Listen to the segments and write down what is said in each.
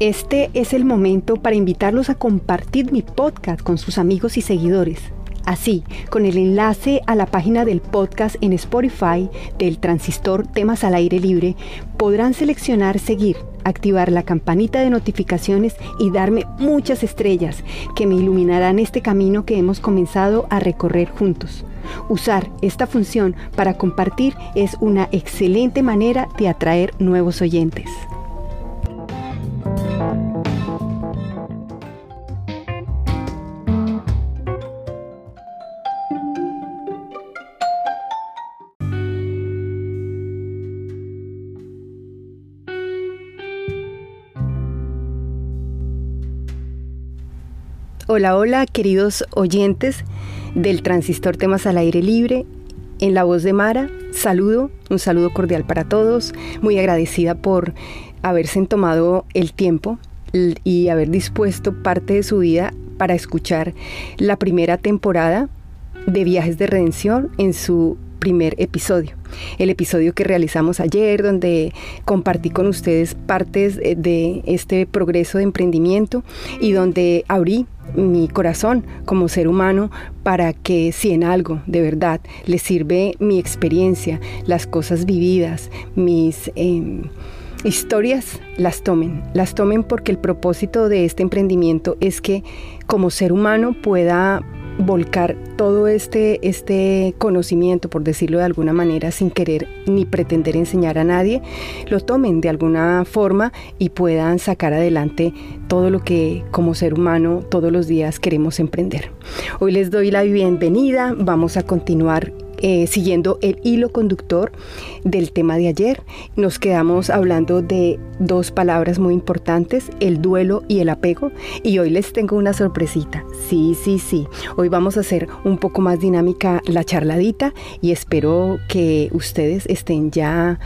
Este es el momento para invitarlos a compartir mi podcast con sus amigos y seguidores. Así, con el enlace a la página del podcast en Spotify del transistor Temas al Aire Libre, podrán seleccionar seguir, activar la campanita de notificaciones y darme muchas estrellas que me iluminarán este camino que hemos comenzado a recorrer juntos. Usar esta función para compartir es una excelente manera de atraer nuevos oyentes. Hola, hola, queridos oyentes del Transistor Temas al Aire Libre. En la voz de Mara, saludo, un saludo cordial para todos. Muy agradecida por haberse tomado el tiempo y haber dispuesto parte de su vida para escuchar la primera temporada de Viajes de Redención en su primer episodio. El episodio que realizamos ayer, donde compartí con ustedes partes de este progreso de emprendimiento y donde abrí mi corazón como ser humano para que si en algo de verdad les sirve mi experiencia, las cosas vividas, mis... Em, historias las tomen, las tomen porque el propósito de este emprendimiento es que como ser humano pueda volcar todo este, este conocimiento, por decirlo de alguna manera, sin querer ni pretender enseñar a nadie, lo tomen de alguna forma y puedan sacar adelante todo lo que como ser humano todos los días queremos emprender. Hoy les doy la bienvenida, vamos a continuar eh, siguiendo el hilo conductor del tema de ayer. Nos quedamos hablando de dos palabras muy importantes, el duelo y el apego. Y hoy les tengo una sorpresita. Sí, sí, sí. Hoy vamos a hacer un poco más dinámica la charladita y espero que ustedes estén ya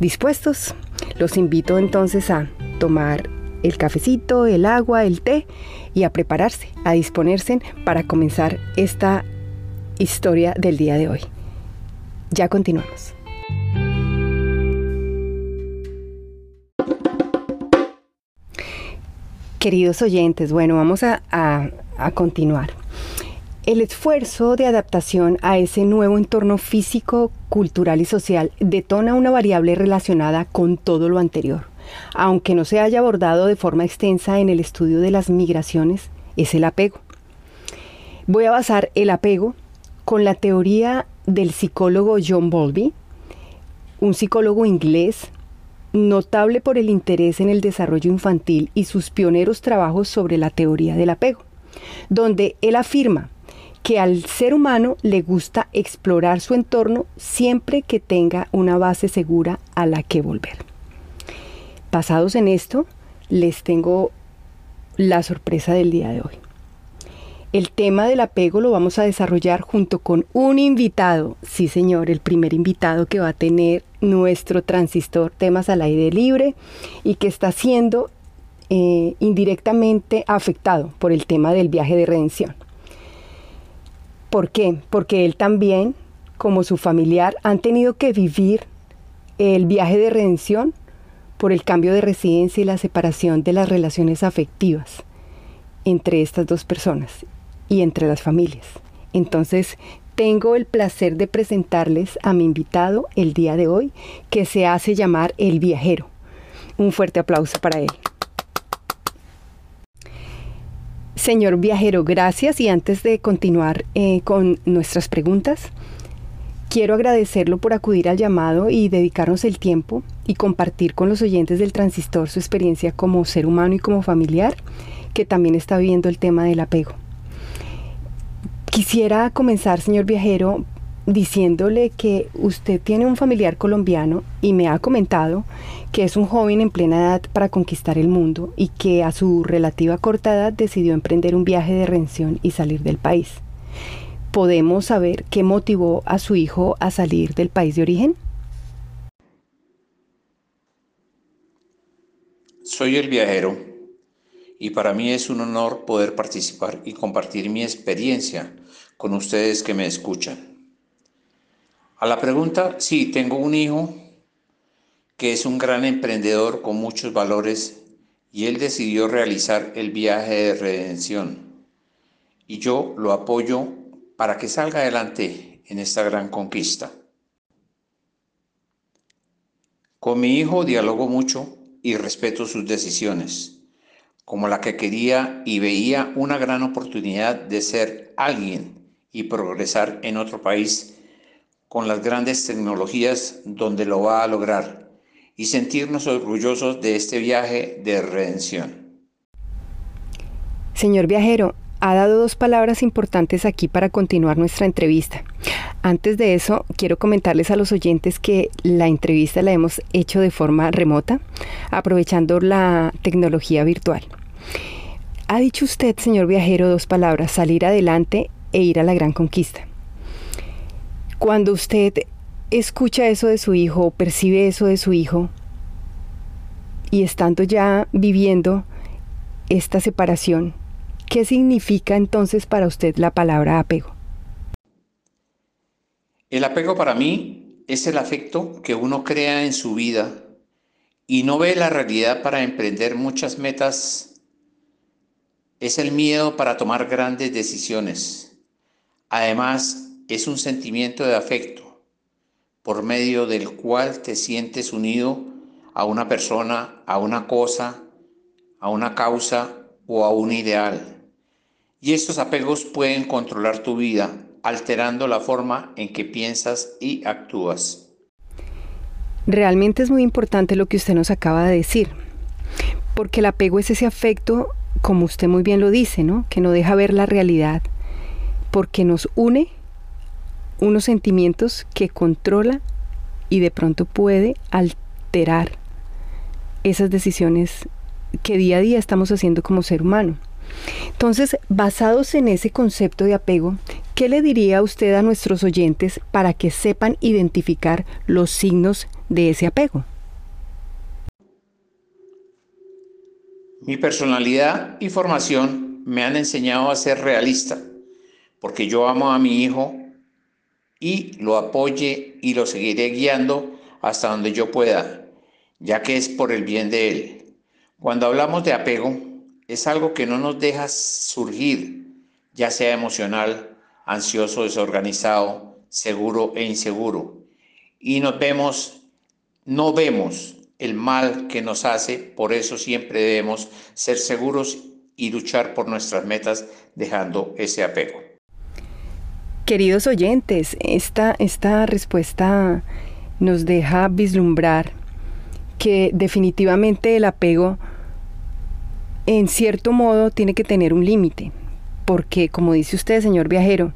dispuestos. Los invito entonces a tomar el cafecito, el agua, el té y a prepararse, a disponerse para comenzar esta historia del día de hoy. Ya continuamos. Queridos oyentes, bueno, vamos a, a, continuar. El esfuerzo de adaptación a ese nuevo entorno físico, cultural y social detona una variable relacionada con todo lo anterior. Aunque no se haya abordado de forma extensa en el estudio de las migraciones, es el apego. Voy a basar el apego con la teoría del psicólogo John Bowlby, un psicólogo inglés notable por el interés en el desarrollo infantil y sus pioneros trabajos sobre la teoría del apego, donde él afirma que al ser humano le gusta explorar su entorno siempre que tenga una base segura a la que volver. Basados en esto, les tengo la sorpresa del día de hoy. El tema del apego lo vamos a desarrollar junto con un invitado, sí señor, el primer invitado que va a tener nuestro transistor temas al aire libre y que está siendo eh, indirectamente afectado por el tema del viaje de redención. ¿Por qué? Porque él también, como su familiar, han tenido que vivir el viaje de redención por el cambio de residencia y la separación de las relaciones afectivas entre estas dos personas y entre las familias. Entonces, tengo el placer de presentarles a mi invitado el día de hoy, que se hace llamar El Viajero. Un fuerte aplauso para él. Señor viajero, gracias y antes de continuar eh, con nuestras preguntas, quiero agradecerlo por acudir al llamado y dedicarnos el tiempo y compartir con los oyentes del transistor su experiencia como ser humano y como familiar que también está viviendo el tema del apego. Quisiera comenzar, señor viajero, diciéndole que usted tiene un familiar colombiano y me ha comentado que es un joven en plena edad para conquistar el mundo y que a su relativa corta edad decidió emprender un viaje de redención y salir del país. ¿Podemos saber qué motivó a su hijo a salir del país de origen? Soy el viajero y para mí es un honor poder participar y compartir mi experiencia con ustedes que me escuchan. A la pregunta, sí, tengo un hijo que es un gran emprendedor con muchos valores y él decidió realizar el viaje de redención. Y yo lo apoyo para que salga adelante en esta gran conquista. Con mi hijo dialogo mucho y respeto sus decisiones, como la que quería y veía una gran oportunidad de ser alguien y progresar en otro país con las grandes tecnologías donde lo va a lograr y sentirnos orgullosos de este viaje de redención. Señor viajero, ha dado dos palabras importantes aquí para continuar nuestra entrevista. Antes de eso, quiero comentarles a los oyentes que la entrevista la hemos hecho de forma remota, aprovechando la tecnología virtual. Ha dicho usted, señor viajero, dos palabras, salir adelante e ir a la gran conquista. Cuando usted escucha eso de su hijo percibe eso de su hijo y estando ya viviendo esta separación, ¿qué significa entonces para usted la palabra apego? El apego para mí es el afecto que uno crea en su vida y no ve la realidad para emprender muchas metas. Es el miedo para tomar grandes decisiones. Además, es un sentimiento de afecto por medio del cual te sientes unido a una persona, a una cosa, a una causa o a un ideal. Y estos apegos pueden controlar tu vida alterando la forma en que piensas y actúas. Realmente es muy importante lo que usted nos acaba de decir, porque el apego es ese afecto, como usted muy bien lo dice, ¿no? que no deja ver la realidad, porque nos une unos sentimientos que controla y de pronto puede alterar esas decisiones que día a día estamos haciendo como ser humano. Entonces, basados en ese concepto de apego, ¿qué le diría usted a nuestros oyentes para que sepan identificar los signos de ese apego? Mi personalidad y formación me han enseñado a ser realista, porque yo amo a mi hijo y lo apoye y lo seguiré guiando hasta donde yo pueda, ya que es por el bien de él. Cuando hablamos de apego, es algo que no nos deja surgir, ya sea emocional, ansioso, desorganizado, seguro e inseguro. Y nos vemos, no vemos el mal que nos hace, por eso siempre debemos ser seguros y luchar por nuestras metas dejando ese apego. Queridos oyentes, esta, esta respuesta nos deja vislumbrar que definitivamente el apego en cierto modo tiene que tener un límite, porque como dice usted, señor viajero,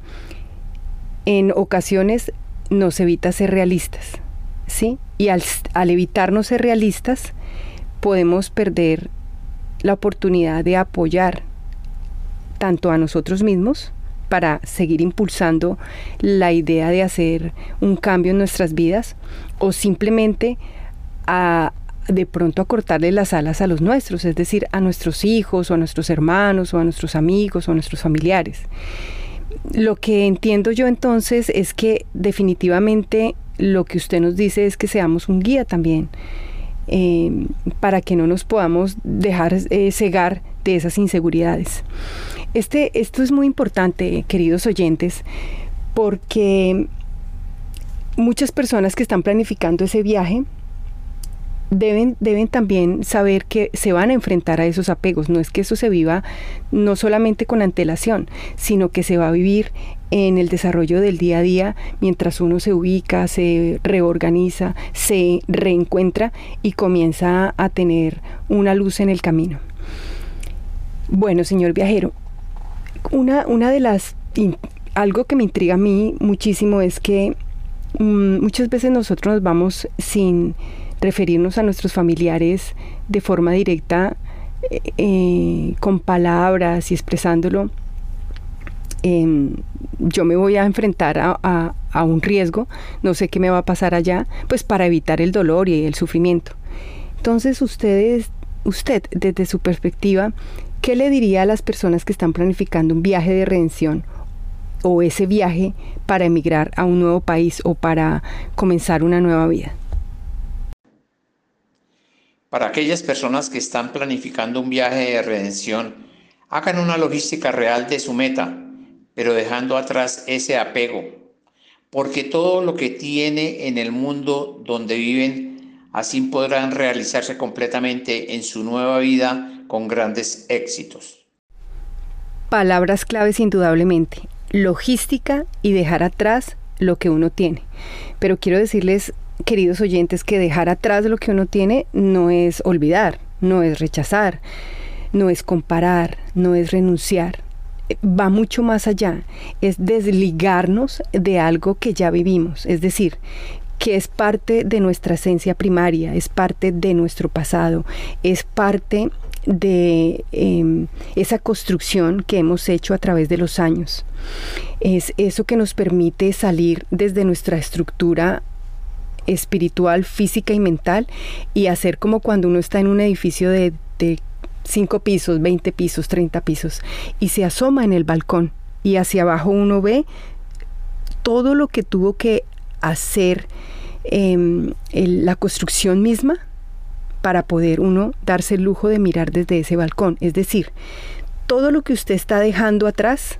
en ocasiones nos evita ser realistas, ¿sí? Y al, al evitarnos ser realistas, podemos perder la oportunidad de apoyar tanto a nosotros mismos para seguir impulsando la idea de hacer un cambio en nuestras vidas o simplemente a, de pronto a cortarle las alas a los nuestros, es decir, a nuestros hijos o a nuestros hermanos o a nuestros amigos o a nuestros familiares. Lo que entiendo yo entonces es que definitivamente lo que usted nos dice es que seamos un guía también, eh, para que no nos podamos dejar eh, cegar de esas inseguridades. Este, esto es muy importante, queridos oyentes, porque muchas personas que están planificando ese viaje, deben, deben también saber que se van a enfrentar a esos apegos. No es que eso se viva no solamente con antelación, sino que se va a vivir en el desarrollo del día a día mientras uno se ubica, se reorganiza, se reencuentra y comienza a tener una luz en el camino. Bueno, señor viajero, una, una de las... Algo que me intriga a mí muchísimo es que mm, muchas veces nosotros nos vamos sin referirnos a nuestros familiares de forma directa, eh, eh, con palabras y expresándolo, em, yo me voy a enfrentar a, a, un riesgo, no sé qué me va a pasar allá, pues para evitar el dolor y el sufrimiento. Entonces ustedes, usted desde su perspectiva, ¿qué le diría a las personas que están planificando un viaje de redención o ese viaje para emigrar a un nuevo país o para comenzar una nueva vida? Para aquellas personas que están planificando un viaje de redención, hagan una logística real de su meta, pero dejando atrás ese apego, porque todo lo que tiene en el mundo donde viven, así podrán realizarse completamente en su nueva vida con grandes éxitos. Palabras claves indudablemente, logística y dejar atrás lo que uno tiene. Pero quiero decirles queridos oyentes, que dejar atrás lo que uno tiene no es olvidar, no es rechazar, no es comparar, no es renunciar. Va mucho más allá, es desligarnos de algo que ya vivimos, es decir, que es parte de nuestra esencia primaria, es parte de nuestro pasado, es parte de em, esa construcción que hemos hecho a través de los años. Es eso que nos permite salir desde nuestra estructura espiritual, física y mental y hacer como cuando uno está en un edificio de, 5 pisos, 20 pisos, 30 pisos y se asoma en el balcón y hacia abajo uno ve todo lo que tuvo que hacer em, la construcción misma para poder uno darse el lujo de mirar desde ese balcón. Es decir, todo lo que usted está dejando atrás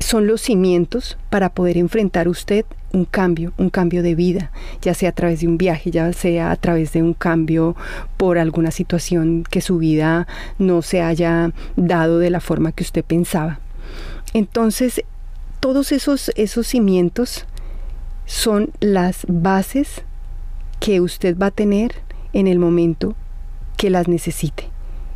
son los cimientos para poder enfrentar usted un cambio, un cambio de vida, ya sea a través de un viaje, ya sea a través de un cambio por alguna situación que su vida no se haya dado de la forma que usted pensaba. Entonces, todos esos, esos cimientos son las bases que usted va a tener en el momento que las necesite.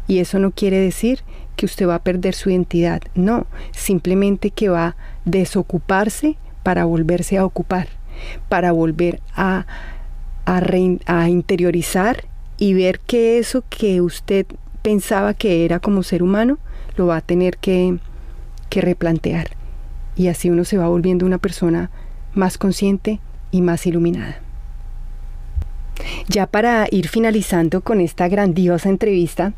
Y eso no quiere decir que usted va a perder su identidad, no, simplemente que va a desocuparse para volverse a ocupar, para volver a, a, interiorizar y ver que eso que usted pensaba que era como ser humano, lo va a tener que, que replantear. Y así uno se va volviendo una persona más consciente y más iluminada. Ya para ir finalizando con esta grandiosa entrevista,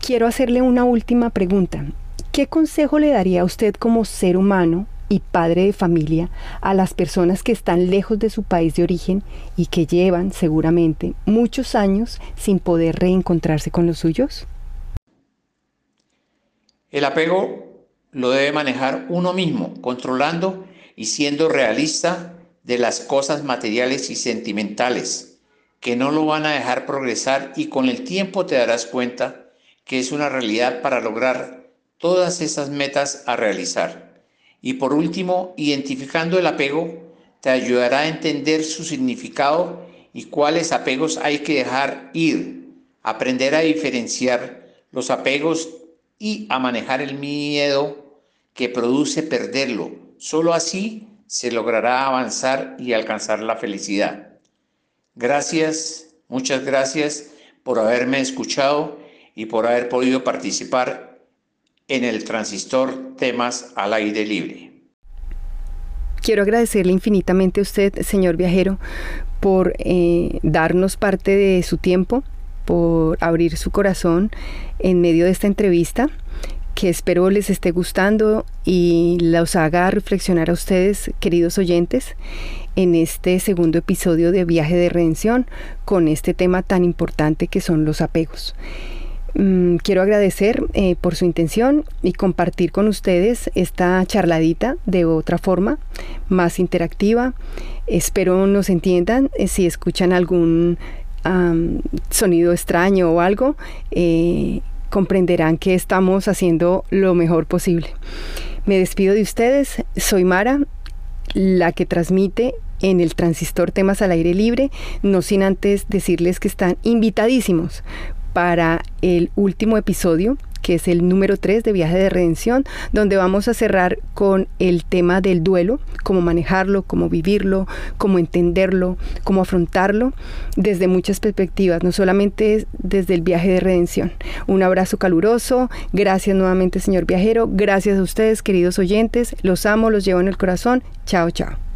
quiero hacerle una última pregunta. ¿Qué consejo le daría a usted como ser humano y padre de familia a las personas que están lejos de su país de origen y que llevan seguramente muchos años sin poder reencontrarse con los suyos? El apego lo debe manejar uno mismo, controlando y siendo realista de las cosas materiales y sentimentales, que no lo van a dejar progresar y con el tiempo te darás cuenta que es una realidad para lograr todas esas metas a realizar. Y por último, identificando el apego te ayudará a entender su significado y cuáles apegos hay que dejar ir, aprender a diferenciar los apegos y a manejar el miedo que produce perderlo. Solo así se logrará avanzar y alcanzar la felicidad. Gracias, muchas gracias por haberme escuchado y por haber podido participar en el transistor temas al aire libre. Quiero agradecerle infinitamente a usted, señor viajero, por eh, darnos parte de su tiempo, por abrir su corazón en medio de esta entrevista que espero les esté gustando y los haga reflexionar a ustedes, queridos oyentes, en este segundo episodio de Viaje de Redención con este tema tan importante que son los apegos. Mm, quiero agradecer eh, por su intención y compartir con ustedes esta charladita de otra forma, más interactiva. Espero nos entiendan eh, si escuchan algún sonido extraño o algo. Eh, comprenderán que estamos haciendo lo mejor posible. Me despido de ustedes. Soy Mara, la que transmite en el transistor temas al aire libre, no sin antes decirles que están invitadísimos para el último episodio, que es el número 3 de Viaje de Redención, donde vamos a cerrar con el tema del duelo, cómo manejarlo, cómo vivirlo, cómo entenderlo, cómo afrontarlo desde muchas perspectivas, no solamente desde el viaje de redención. Un abrazo caluroso, gracias nuevamente señor viajero, gracias a ustedes queridos oyentes, los amo, los llevo en el corazón, chao chao.